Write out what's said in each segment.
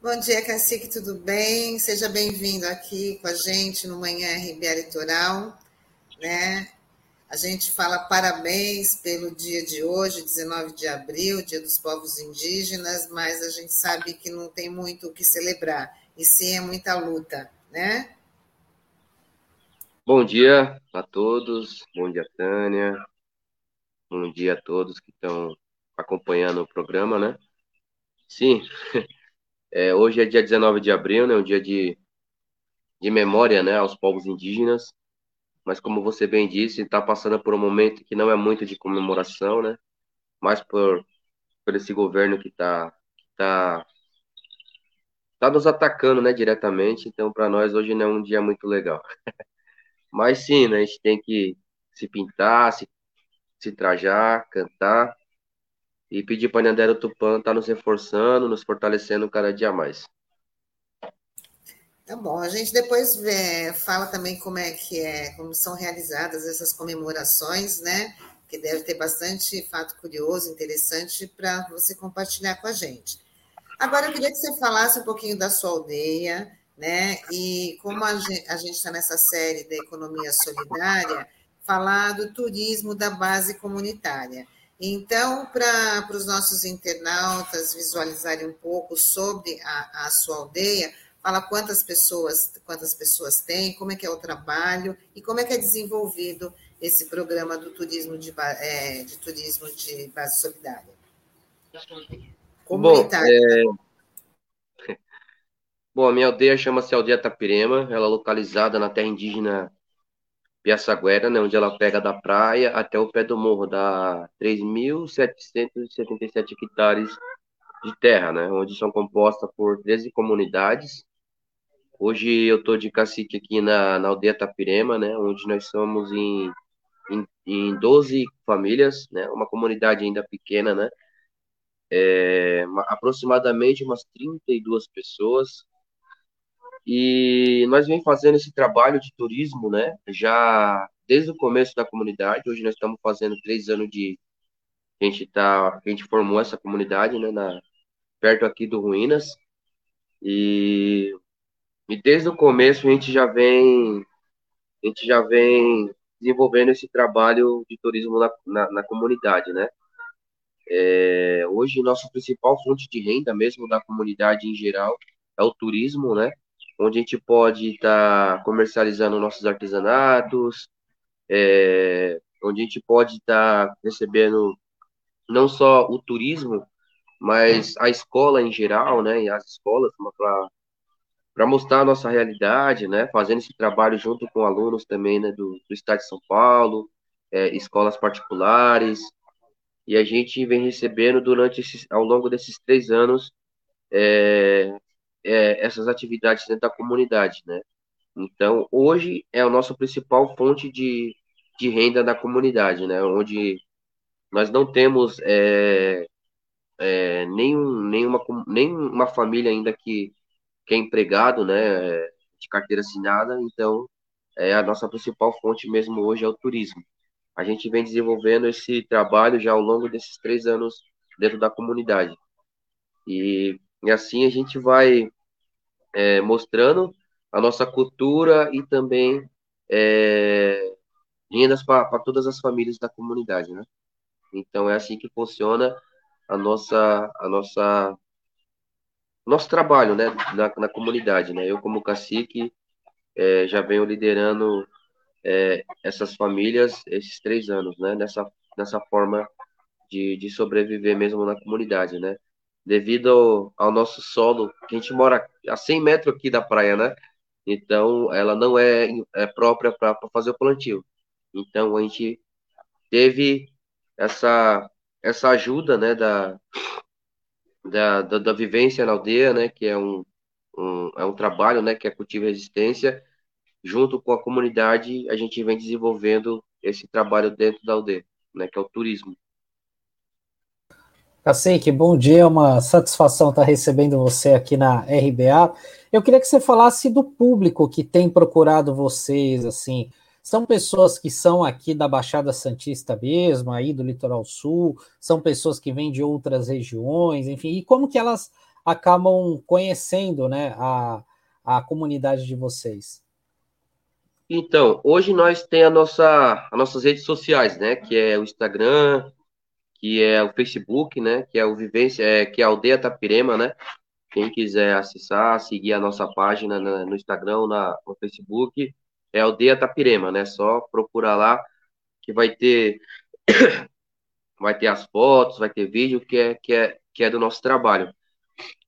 Bom dia, Cacique, tudo bem? Seja bem-vindo aqui com a gente no Manhã RBA Litoral. Né? A gente fala parabéns pelo dia de hoje, 19 de abril, Dia dos Povos Indígenas, mas a gente sabe que não tem muito o que celebrar, e sim é muita luta, né? Bom dia a todos, bom dia, Tânia, bom dia a todos que estão acompanhando o programa, né? Sim, é, hoje é dia 19 de abril, né? Um dia de, de memória, né? Aos povos indígenas. Mas como você bem disse, está passando por um momento que não é muito de comemoração, né? Mas por, por esse governo que está tá, tá nos atacando, né? Diretamente. Então, para nós hoje não é um dia muito legal. Mas sim, né? A gente tem que se pintar, se, se trajar, cantar e pedir para Nandero Tupã estar tá nos reforçando, nos fortalecendo cada dia mais. Tá bom, a gente depois fala também como é que é, como são realizadas essas comemorações, né? Que deve ter bastante fato curioso, interessante para você compartilhar com a gente. Agora eu queria que você falasse um pouquinho da sua aldeia, né? E como a gente está nessa série da economia solidária, falar do turismo da base comunitária. Então, para os nossos internautas visualizarem um pouco sobre a, a, sua aldeia, fala quantas pessoas, quantas pessoas tem, como é que é o trabalho e como é que é desenvolvido esse programa do turismo de, é, de turismo de base solidária. Bom, é... Bom, a minha aldeia chama-se Aldeia Tapirema, ela é localizada na terra indígena Piaçaguera, né, onde ela pega da praia até o pé do morro, dá 3.777 hectares de terra, né, onde são compostas por 13 comunidades. Hoje eu estou de cacique aqui na, na aldeia Tapirema, né, onde nós somos em, em, em 12 famílias, né, uma comunidade ainda pequena, né, é, aproximadamente umas 32 pessoas, e nós vem fazendo esse trabalho de turismo, né? Já desde o começo da comunidade. Hoje nós estamos fazendo três anos de a gente tá, a gente formou essa comunidade, né? Na, perto aqui do Ruínas. E, e desde o começo a gente já vem a gente já vem desenvolvendo esse trabalho de turismo na, na, na comunidade, né? É, hoje nossa principal fonte de renda mesmo da comunidade em geral é o turismo, né? Onde a gente pode estar tá comercializando nossos artesanatos, é, onde a gente pode estar tá recebendo não só o turismo, mas a escola em geral, né, e as escolas para mostrar a nossa realidade, né, fazendo esse trabalho junto com alunos também né, do, do estado de São Paulo, é, escolas particulares, e a gente vem recebendo durante esses, ao longo desses três anos é, é, essas atividades dentro da comunidade, né? Então, hoje é a nossa principal fonte de, de renda da comunidade, né? Onde nós não temos é, é, nenhum, nenhuma, nenhuma família ainda que, que é empregado, né? De carteira assinada, então é a nossa principal fonte mesmo hoje é o turismo. A gente vem desenvolvendo esse trabalho já ao longo desses três anos dentro da comunidade. E, e assim a gente vai é, mostrando a nossa cultura e também é, rendas para todas as famílias da comunidade, né? Então é assim que funciona a nossa a nossa nosso trabalho, né, na, na comunidade, né? Eu como cacique é, já venho liderando é, essas famílias esses três anos, né? Nessa nessa forma de, de sobreviver mesmo na comunidade, né? Devido ao, nosso solo, que a gente mora a 100 metros aqui da praia, né? Então, ela não é, é própria para fazer o plantio. Então, a gente teve essa, essa ajuda, né, da, da, da, da vivência na aldeia, né, que é um, um, é um trabalho, né, que é cultivo e resistência, junto com a comunidade, a gente vem desenvolvendo esse trabalho dentro da aldeia, né, que é o turismo. Que bom dia, é uma satisfação estar recebendo você aqui na RBA. Eu queria que você falasse do público que tem procurado vocês, assim, são pessoas que são aqui da Baixada Santista mesmo, aí do Litoral Sul, são pessoas que vêm de outras regiões, enfim, e como que elas acabam conhecendo né, a, a comunidade de vocês? Então, hoje nós temos a nossa, as nossas redes sociais, né? Que é o Instagram, que é o Facebook, né? Que é o Vivência, é, que é a Aldeia Tapirema, né? Quem quiser acessar, seguir a nossa página no Instagram, na, no Facebook, é Aldeia Tapirema, né? Só procurar lá que vai ter vai ter as fotos, vai ter vídeo que é, que é, que é do nosso trabalho.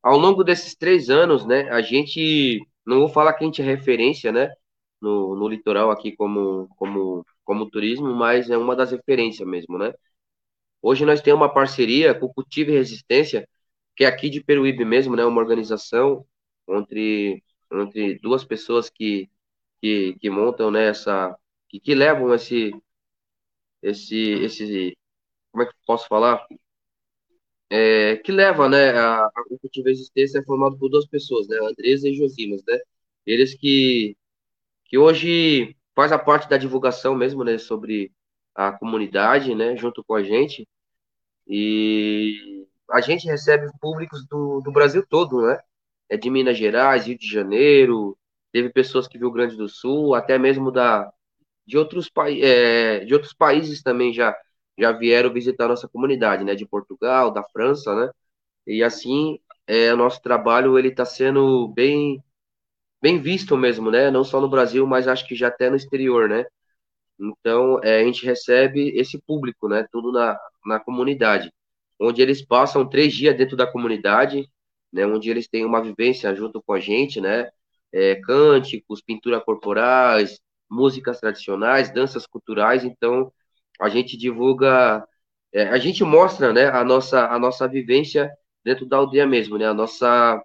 Ao longo desses três anos, né, a gente, não vou falar que a gente é referência, né, no, no litoral aqui como, como, como turismo, mas é uma das referências mesmo, né. Hoje nós temos uma parceria com o Cultivo e Resistência, que é aqui de Peruíbe mesmo, né, uma organização entre, entre duas pessoas que, que, que montam, né, essa, que, que levam esse, esse, esse, como é que posso falar? É, que leva, né, a, a Cultivo e Resistência é formado por duas pessoas, né, Andresa e Josimas, né, eles que, que hoje faz a parte da divulgação mesmo, né, sobre a comunidade, né, junto com a gente, e a gente recebe públicos do, do Brasil todo, né? É de Minas Gerais, Rio de Janeiro, teve pessoas que Rio Grande do Sul, até mesmo da, de, outros, é, de outros países também já, já vieram visitar nossa comunidade, né? De Portugal, da França, né? E assim, é, o nosso trabalho ele está sendo bem bem visto mesmo, né? Não só no Brasil, mas acho que já até no exterior, né? Então, é, a gente recebe esse público, né? Tudo na, na comunidade onde eles passam três dias dentro da comunidade, né, onde eles têm uma vivência junto com a gente, né, é, cânticos, pintura corporais, músicas tradicionais, danças culturais, então a gente divulga, é, a gente mostra, né, a nossa, a nossa vivência dentro da aldeia mesmo, né, a nossa,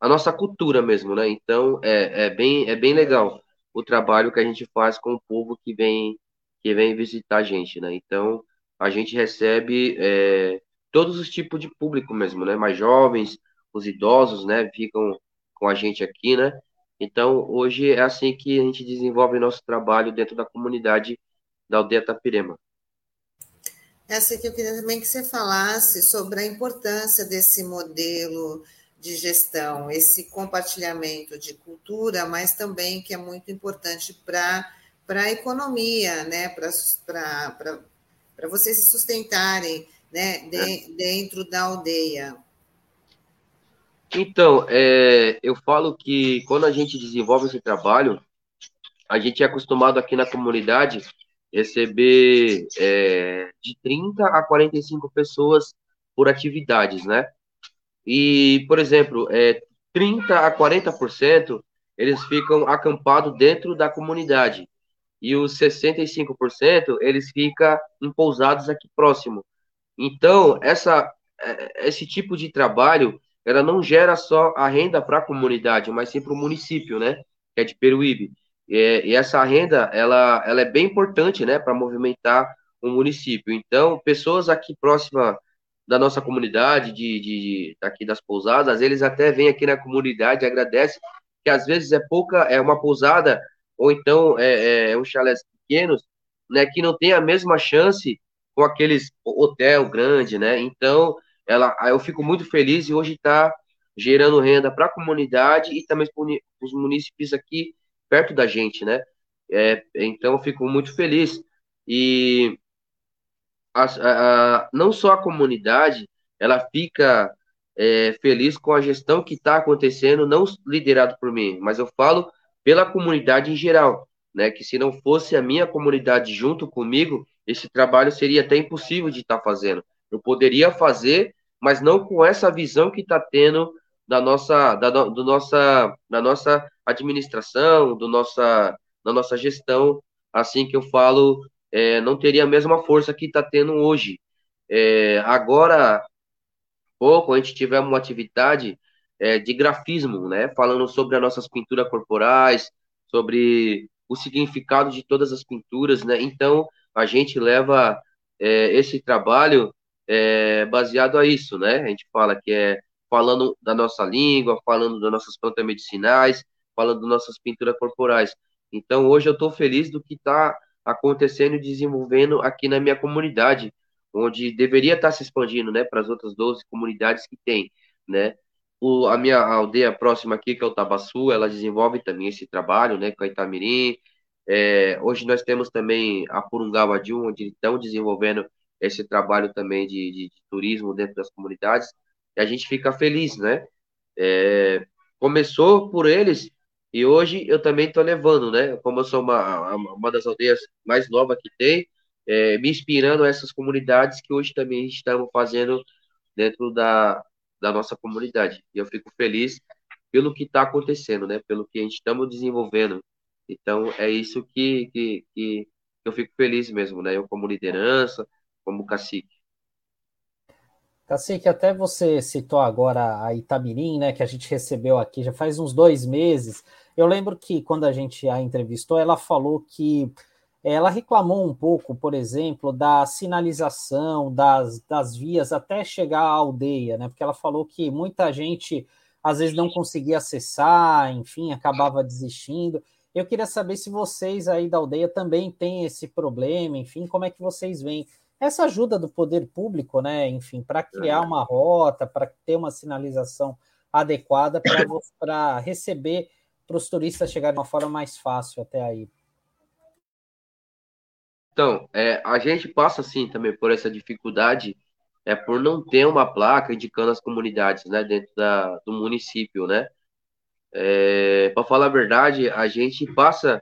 a nossa cultura mesmo, né, então é, é bem, é bem legal o trabalho que a gente faz com o povo que vem, que vem visitar a gente, né, então a gente recebe é, todos os tipos de público mesmo, né? Mais jovens, os idosos, né? Ficam com a gente aqui, né? Então, hoje é assim que a gente desenvolve nosso trabalho dentro da comunidade da aldeia Tapirema. Essa aqui eu queria também que você falasse sobre a importância desse modelo de gestão, esse compartilhamento de cultura, mas também que é muito importante para a economia, né? para vocês se sustentarem né, de, é. dentro da aldeia? Então, é, eu falo que quando a gente desenvolve esse trabalho, a gente é acostumado aqui na comunidade receber é, de 30 a 45 pessoas por atividades, né? E, por exemplo, é, 30 a 40% eles ficam acampados dentro da comunidade e os 65% eles ficam em pousados aqui próximo. Então, essa, é, esse tipo de trabalho, ela não gera só a renda para a comunidade, mas sim para o município, né, que é de Peruíbe. E, e, essa renda, ela, ela é bem importante, né, para movimentar o município. Então, pessoas aqui próximas da nossa comunidade, de, de, aqui das pousadas, eles até vêm aqui na comunidade, agradecem, que às vezes é pouca, é uma pousada ou então é, é, um chalés pequenos, né, que não tem a mesma chance com aqueles hotel grande, né? Então, ela, eu fico muito feliz e hoje está gerando renda para a comunidade e também para os municípios aqui perto da gente, né? É, então, eu fico muito feliz e a, a, não só a comunidade, ela fica é, feliz com a gestão que está acontecendo, não liderado por mim, mas eu falo pela comunidade em geral, né? Que se não fosse a minha comunidade junto comigo, esse trabalho seria até impossível de estar tá fazendo. Eu poderia fazer, mas não com essa visão que está tendo da nossa, da, do nossa, da nossa administração, do nossa, da nossa gestão. Assim que eu falo, é, não teria a mesma força que está tendo hoje. É, agora, pouco, a gente tiver uma atividade é, de grafismo, né? Falando sobre as nossas pinturas corporais, sobre o significado de todas as pinturas, né? Então, a gente leva é, esse trabalho é, baseado a isso, né? A gente fala que é falando da nossa língua, falando das nossas plantas medicinais, falando das nossas pinturas corporais. Então, hoje eu estou feliz do que está acontecendo e desenvolvendo aqui na minha comunidade, onde deveria estar se expandindo, né, para as outras 12 comunidades que tem. né? O, a minha aldeia próxima aqui, que é o Tabaçu, ela desenvolve também esse trabalho, né, com a Itamirim. É, hoje nós temos também a Purungawadil, onde estão desenvolvendo esse trabalho também de, de, de, turismo dentro das comunidades, e a gente fica feliz, né? É, começou por eles, e hoje eu também estou levando, né? Como eu sou uma, uma das aldeias mais novas que tem, é, me inspirando essas comunidades que hoje também estamos fazendo dentro da, da nossa comunidade. E eu fico feliz pelo que está acontecendo, né? Pelo que a gente estamos desenvolvendo. Então, é isso que, que, que eu fico feliz mesmo, né? Eu como liderança, como cacique. Cacique, até você citou agora a Itamirim, né, que a gente recebeu aqui já faz uns dois meses. Eu lembro que quando a gente a entrevistou, ela falou que ela reclamou um pouco, por exemplo, da sinalização das, das vias até chegar à aldeia, né? Porque ela falou que muita gente às vezes não conseguia acessar, enfim, acabava desistindo. Eu queria saber se vocês aí da aldeia também têm esse problema, enfim, como é que vocês veem essa ajuda do poder público, né? Enfim, para criar uma rota, para ter uma sinalização adequada para receber para os turistas chegarem de uma forma mais fácil até aí. Então, é, a gente passa assim também por essa dificuldade, é por não ter uma placa indicando as comunidades, né, dentro da, do município, né? É, para falar a verdade, a gente passa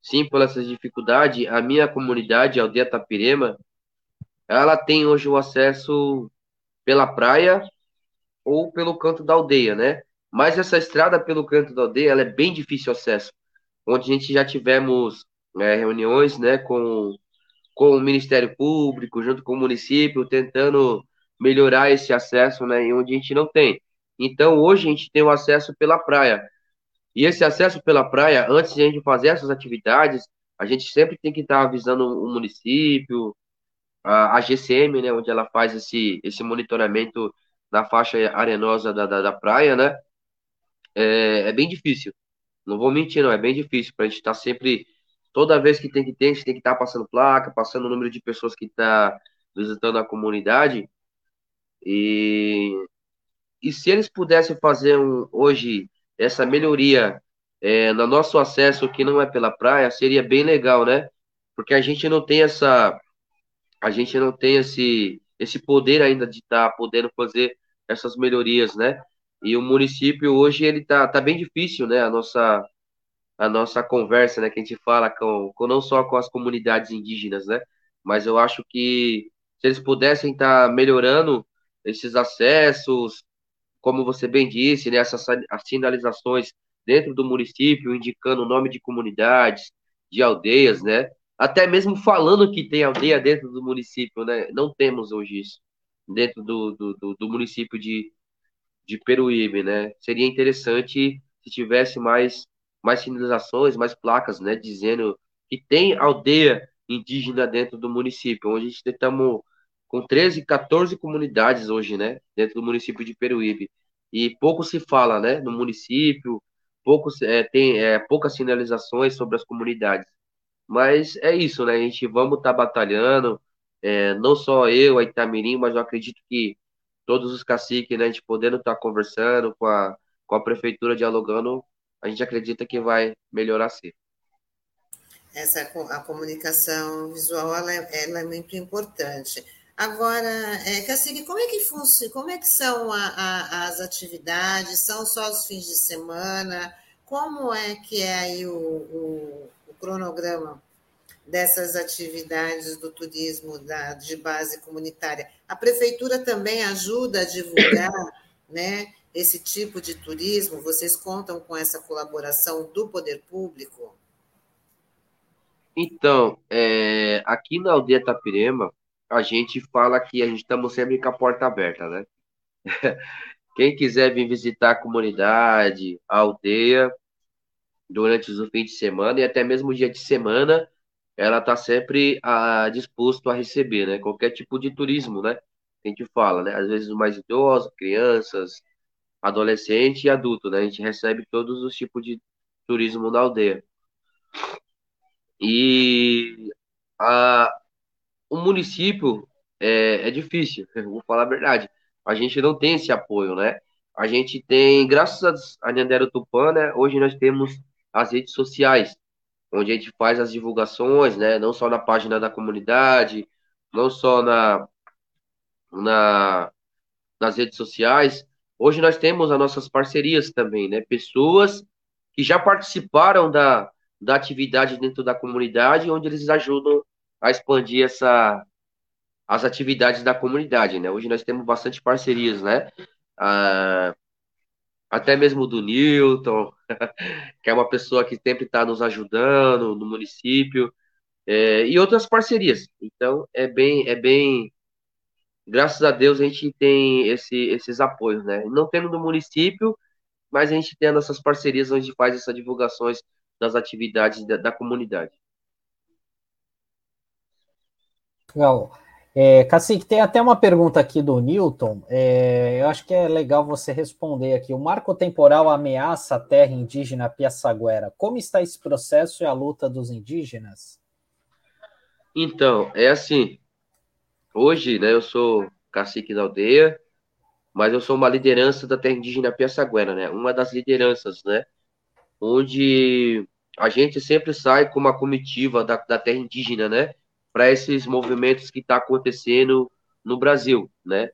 sim por essa dificuldade. A minha comunidade, a aldeia Tapirema, ela tem hoje o acesso pela praia ou pelo canto da aldeia, né? Mas essa estrada pelo canto da aldeia, ela é bem difícil acesso. Onde a gente já tivemos é, reuniões né, com, com o Ministério Público, junto com o município, tentando melhorar esse acesso né, em onde a gente não tem. Então, hoje a gente tem o acesso pela praia. E esse acesso pela praia, antes de a gente fazer essas atividades, a gente sempre tem que estar avisando o município, a, GCM, né, onde ela faz esse, esse monitoramento na faixa arenosa da, da, da praia, né? É, é, bem difícil. Não vou mentir, não, é bem difícil para a gente estar tá sempre toda vez que tem que ter, a gente tem que estar tá passando placa, passando o número de pessoas que está visitando a comunidade. E, e se eles pudessem fazer um, hoje essa melhoria é, no nosso acesso que não é pela praia, seria bem legal, né? Porque a gente não tem essa a gente não tem esse esse poder ainda de estar tá podendo fazer essas melhorias, né? E o município hoje ele tá, tá bem difícil, né? A nossa a nossa conversa, né, que a gente fala com, com não só com as comunidades indígenas, né, mas eu acho que se eles pudessem estar tá melhorando esses acessos, como você bem disse, né, essas as sinalizações dentro do município, indicando o nome de comunidades, de aldeias, né, até mesmo falando que tem aldeia dentro do município, né, não temos hoje isso. Dentro do, do, do, do município de, de Peruíbe, né, seria interessante se tivesse mais mais sinalizações, mais placas, né, dizendo que tem aldeia indígena dentro do município, onde a gente estamos com 13, 14 comunidades hoje, né, dentro do município de Peruíbe. E pouco se fala, né, no município, pouco é, tem é, poucas sinalizações sobre as comunidades. Mas é isso, né, a gente vamos estar tá batalhando, é, não só eu, a Itamirim, mas eu acredito que todos os caciques, né, a gente podendo estar tá conversando com a, com a prefeitura, dialogando, a gente acredita que vai melhorar sim. Essa a comunicação visual ela é, ela é muito importante. Agora, é, Cacique, como é que funciona? Como é que são a, a, as atividades? São só os fins de semana? Como é que é aí o, o, cronograma dessas atividades do turismo da, de base comunitária? A prefeitura também ajuda a divulgar, né? esse tipo de turismo? Vocês contam com essa colaboração do poder público? Então, é, aqui na aldeia Tapirema, a gente fala que a gente estamos sempre com a porta aberta, né? Quem quiser vir visitar a comunidade, a aldeia, durante os fins de semana e até mesmo dia de semana, ela está sempre a, disposto a receber, né? Qualquer tipo de turismo, né? A gente fala, né? Às vezes mais idosos, crianças, adolescente e adulto, né? A gente recebe todos os tipos de turismo na aldeia. E a, o município é, é difícil, vou falar a verdade. A gente não tem esse apoio, né? a gente tem, graças a Nhandero Tupã, né, hoje nós temos as redes sociais, onde a gente faz as divulgações, né, não só na página da comunidade, não só na, na nas redes sociais. Hoje nós temos as nossas parcerias também, né, pessoas que já participaram da, da atividade dentro da comunidade, onde eles ajudam a expandir essa, as atividades da comunidade, né? Hoje nós temos bastante parcerias, né? Ah, até mesmo do Newton, que é uma pessoa que sempre está nos ajudando no município, é, e outras parcerias. Então, é bem, é bem, graças a Deus a gente tem esse, esses apoios, né? Não tendo do município, mas a gente tem as nossas parcerias onde faz essas divulgações das atividades da, da comunidade. Legal. É, Cacique, tem até uma pergunta aqui do Newton. É, eu acho que é legal você responder aqui. O marco temporal ameaça a terra indígena Piaçaguera. Como está esse processo e a luta dos indígenas? Então, é assim. Hoje, né, eu sou cacique da aldeia, mas eu sou uma liderança da terra indígena Piaçaguera, né? Uma das lideranças, né? Onde a gente sempre sai com uma comitiva da, da terra indígena, né? Para esses movimentos que está acontecendo no Brasil, né?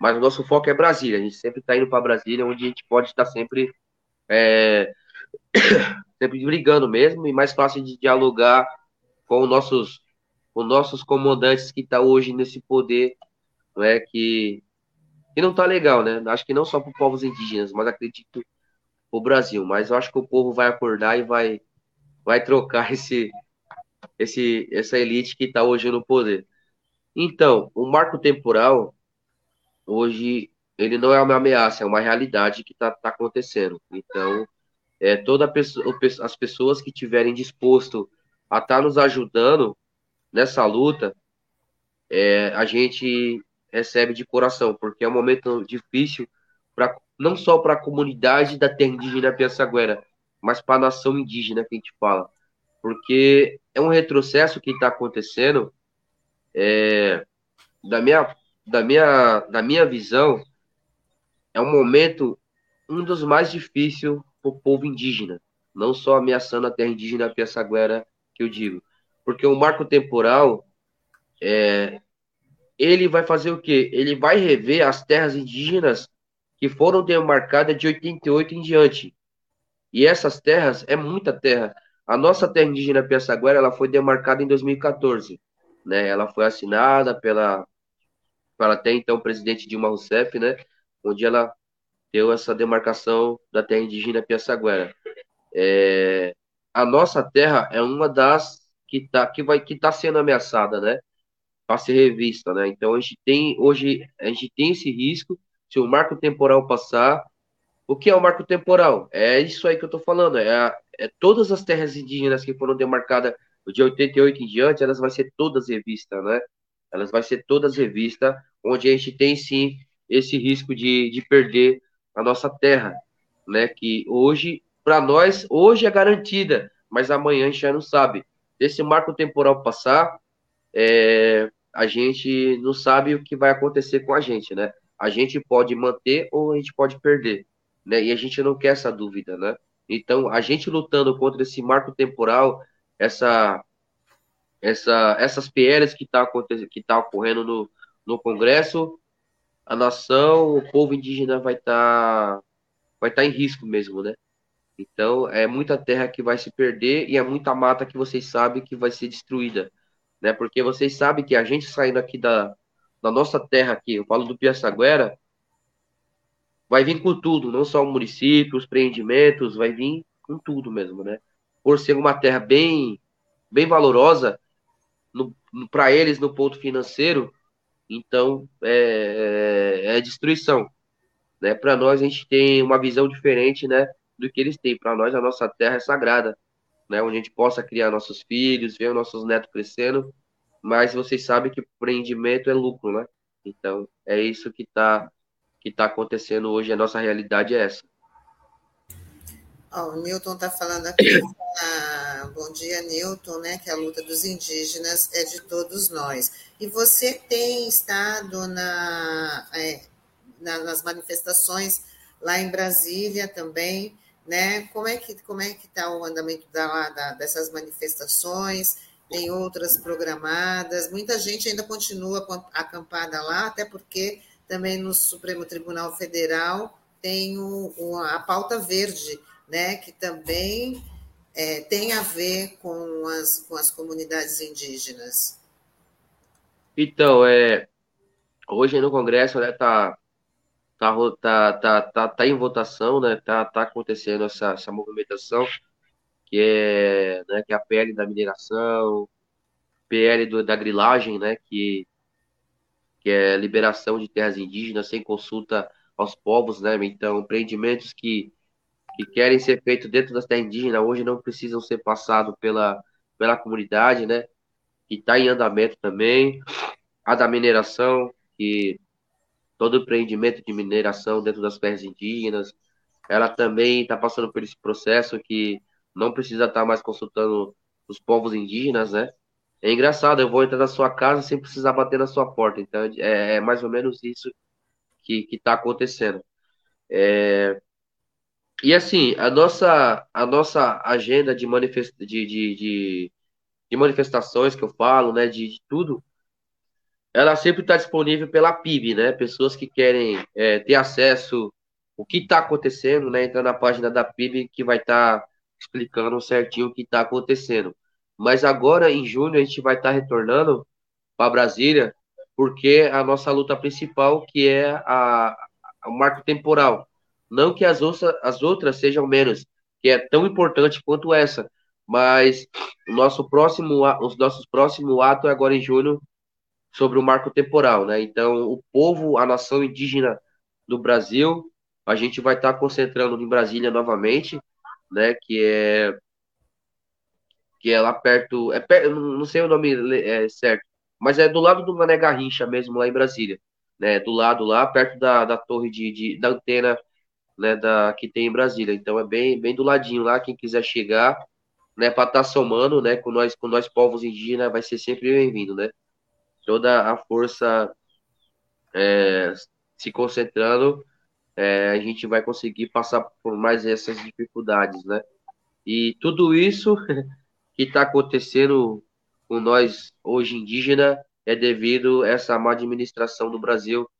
Mas o nosso foco é Brasília. A gente sempre está indo para Brasília, onde a gente pode estar sempre é, sempre brigando mesmo e mais fácil de dialogar com os nossos com nossos comandantes que está hoje nesse poder, não é que que não está legal, né? Acho que não só para os povos indígenas, mas acredito o Brasil. Mas eu acho que o povo vai acordar e vai vai trocar esse esse, essa elite que está hoje no poder. Então, o marco temporal, hoje, ele não é uma ameaça, é uma realidade que está tá acontecendo. Então, é, toda pessoa, as pessoas que tiverem disposto a estar tá nos ajudando nessa luta, é, a gente recebe de coração, porque é um momento difícil pra, não só para a comunidade da terra indígena Piaçaguera, mas para a nação indígena que a gente fala porque é um retrocesso que está acontecendo. É, da, minha, da, minha, da minha visão, é um momento, um dos mais difíceis para o povo indígena, não só ameaçando a terra indígena Piaçaguera, que eu digo, porque o marco temporal, é, ele vai fazer o quê? Ele vai rever as terras indígenas que foram demarcadas de 88 em diante. E essas terras, é muita terra. A nossa terra indígena Piaçaguera, ela foi demarcada em 2014, né? Ela foi assinada pela, pela até então presidente Dilma Rousseff, né? Onde ela deu essa demarcação da terra indígena Piaçaguera. É, a nossa terra é uma das que tá que vai que tá sendo ameaçada, né? Para ser revista, né? Então a gente tem hoje a gente tem esse risco se o marco temporal passar. O que é o marco temporal? É isso aí que eu tô falando, é a, é, todas as terras indígenas que foram demarcadas de 88 em diante, elas vão ser todas revistas, né? Elas vão ser todas revistas, onde a gente tem sim esse risco de, de perder a nossa terra, né? Que hoje, para nós, hoje é garantida, mas amanhã a gente já não sabe. Esse marco temporal passar, é, a gente não sabe o que vai acontecer com a gente, né? A gente pode manter ou a gente pode perder, né? E a gente não quer essa dúvida, né? Então, a gente lutando contra esse marco temporal, essa, essa, essas PLs que está que tá ocorrendo no, no Congresso, a nação, o povo indígena vai estar tá, vai tá em risco mesmo, né? Então, é muita terra que vai se perder e é muita mata que vocês sabem que vai ser destruída, né? Porque vocês sabem que a gente saindo aqui da, da nossa terra aqui, eu falo do Piaçaguera, vai vir com tudo, não só o município, os empreendimentos, vai vir com tudo mesmo, né? Por ser uma terra bem, bem valorosa para eles no ponto financeiro, então é, é, é destruição, né? Para nós a gente tem uma visão diferente, né? Do que eles têm. Para nós a nossa terra é sagrada, né? Onde a gente possa criar nossos filhos, ver os nossos netos crescendo, mas vocês sabem que empreendimento é lucro, né? Então é isso que está que está acontecendo hoje, a nossa realidade é essa. Oh, o Newton está falando aqui, ah, bom dia, Newton, né, que a luta dos indígenas é de todos nós. E você tem estado na, é, na, nas manifestações lá em Brasília também, né? Como é que como é que está o andamento da, da, dessas manifestações? Tem outras programadas. Muita gente ainda continua acampada lá, até porque também no Supremo Tribunal Federal tem o, o, a pauta verde, né? Que também é, tem a ver com as, com as comunidades indígenas. Então, é, hoje no Congresso né, tá, tá, tá, tá, tá, tá em votação, né, tá, tá acontecendo essa, essa movimentação, que é, né, que é a PL da mineração, PL do, da grilagem, né, que, que é liberação de terras indígenas sem consulta aos povos, né, então empreendimentos que, que querem ser feitos dentro das terras indígenas hoje não precisam ser passados pela, pela comunidade, né, que está em andamento também, a da mineração, que todo empreendimento de mineração dentro das terras indígenas, ela também está passando por esse processo que não precisa estar tá mais consultando os povos indígenas, né? É engraçado, eu vou entrar na sua casa sem precisar bater na sua porta. Então, é, é mais ou menos isso que está acontecendo. É... E assim, a nossa, a nossa agenda de, manifest... de, de, de, de manifestações que eu falo, né, de, de tudo, ela sempre está disponível pela PIB, né? Pessoas que querem é, ter acesso o que está acontecendo, né? Entra na página da PIB que vai estar tá explicando certinho o que está acontecendo. Mas agora, em junho, a gente vai estar tá retornando para Brasília, porque a nossa luta principal, que é a, a, o marco temporal. Não que as, outras, as outras sejam menos, que é tão importante quanto essa, mas o nosso próximo, os nossos próximos atos é agora em junho, sobre o marco temporal, né? Então, o povo, a nação indígena do Brasil, a gente vai estar concentrando em Brasília novamente, né? Que é que é lá perto, é não sei o nome é, certo, mas é do lado do Mané Garrincha mesmo, lá em Brasília, né? Do lado lá, perto da, da torre de, de da antena, né? Da que tem em Brasília. Então é bem bem do ladinho lá, quem quiser chegar, né? Para estar tá somando, né? Com nós com nós povos indígenas, vai ser sempre bem-vindo, né? toda a força é, se concentrando, é, a gente vai conseguir passar por mais essas dificuldades, né? E tudo isso que está acontecendo com nós hoje indígena é devido a essa má administração do Brasil.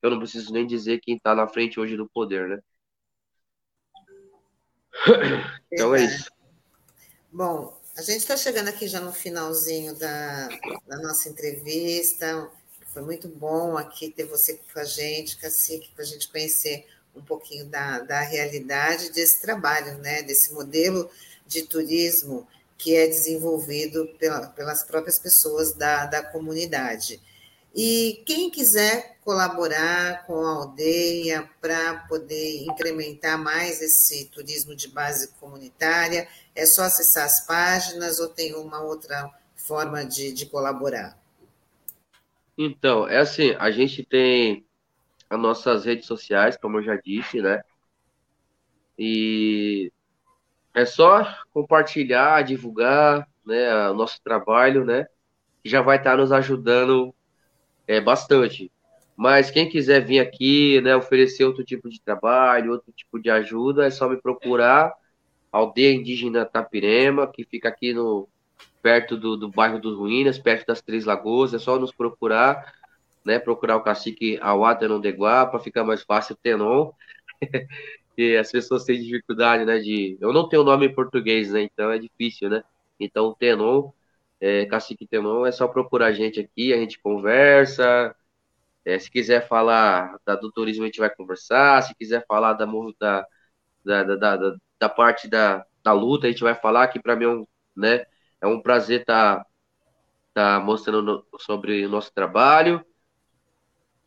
Eu não preciso nem dizer quem está na frente hoje do poder, né? Então é isso. Bom, a gente está chegando aqui já no finalzinho da, da nossa entrevista. Foi muito bom aqui ter você com a gente, Cacique, para a gente conhecer um pouquinho da, da realidade desse trabalho, né? desse modelo de turismo que é desenvolvido pela, pelas próprias pessoas da, da comunidade. E quem quiser colaborar com a aldeia para poder incrementar mais esse turismo de base comunitária, é só acessar as páginas ou tem uma outra forma de, de colaborar? Então, é assim, a gente tem as nossas redes sociais, como eu já disse, né? E é só compartilhar, divulgar, né, o nosso trabalho, né? Que já vai estar nos ajudando é, bastante. Mas quem quiser vir aqui, né, oferecer outro tipo de trabalho, outro tipo de ajuda, é só me procurar. Aldeia Indígena Tapirema, que fica aqui no perto do, do bairro dos Ruínas, perto das Três Lagoas. É só nos procurar, né? Procurar o cacique Awata Deguá, para ficar mais fácil, Tenon. e as pessoas têm dificuldade, né? De... Eu não tenho nome em português, né? Então é difícil, né? Então, Tenon é, Cacique Tenon, é só procurar a gente aqui, a gente conversa. É, se quiser falar da, do turismo, a gente vai conversar. Se quiser falar da, da, da, da, da parte da, da luta, a gente vai falar, que para mim é um, né, é um prazer estar tá, tá mostrando no, sobre o nosso trabalho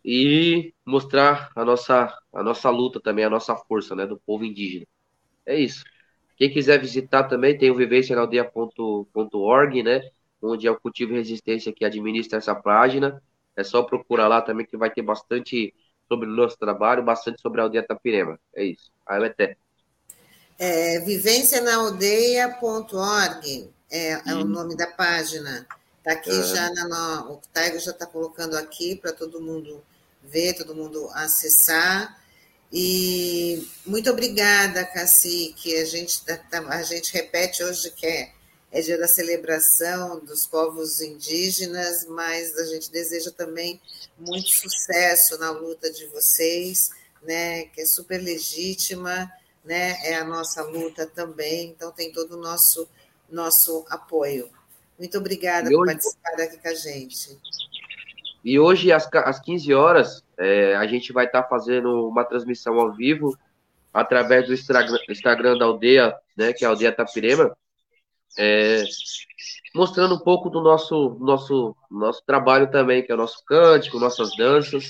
e mostrar a nossa, a nossa luta também, a nossa força né, do povo indígena. É isso. Quem quiser visitar também tem o vivencianaldeia.org, né? onde é o Cultivo e Resistência que administra essa página. É só procurar lá também que vai ter bastante sobre o nosso trabalho, bastante sobre a aldeia Tapirema. É isso. Aí ter. É, vivencianaaldeia.org é, é o nome da página. Está aqui é. já, na, o Taigo já está colocando aqui para todo mundo ver, todo mundo acessar. E muito obrigada, Cacique. A gente, tá, tá, a gente repete hoje que é, é dia da celebração dos povos indígenas, mas a gente deseja também muito sucesso na luta de vocês, né, que é super legítima, né, é a nossa luta também, então tem todo o nosso, nosso apoio. Muito obrigada por participar aqui com a gente. E hoje, às, às 15 horas, é, a gente vai estar tá fazendo uma transmissão ao vivo através do Instagram da aldeia, né, que é a aldeia Tapirema, é, mostrando um pouco do nosso, nosso, nosso trabalho também, que é o nosso cântico, nossas danças,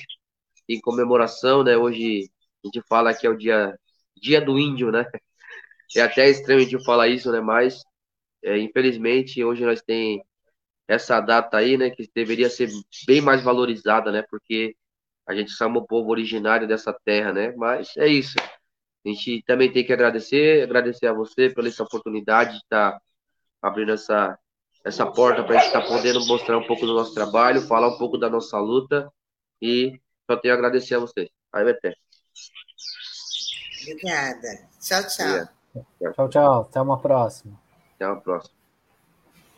em comemoração, né, hoje a gente fala que é o dia, dia do índio, né, é até estranho gente falar isso, né, mas é, infelizmente hoje nós tem essa data aí, né, que deveria ser bem mais valorizada, né, porque a gente chama o povo originário dessa terra, né? Mas é isso. A gente também tem que agradecer, agradecer a você pela essa oportunidade de estar tá abrindo essa, essa porta para a gente estar tá podendo mostrar um pouco do nosso trabalho, falar um pouco da nossa luta e só tenho a agradecer a você. Aí, Beté. Obrigada. Tchau, tchau. Tchau, tchau. Até uma próxima. Até uma próxima.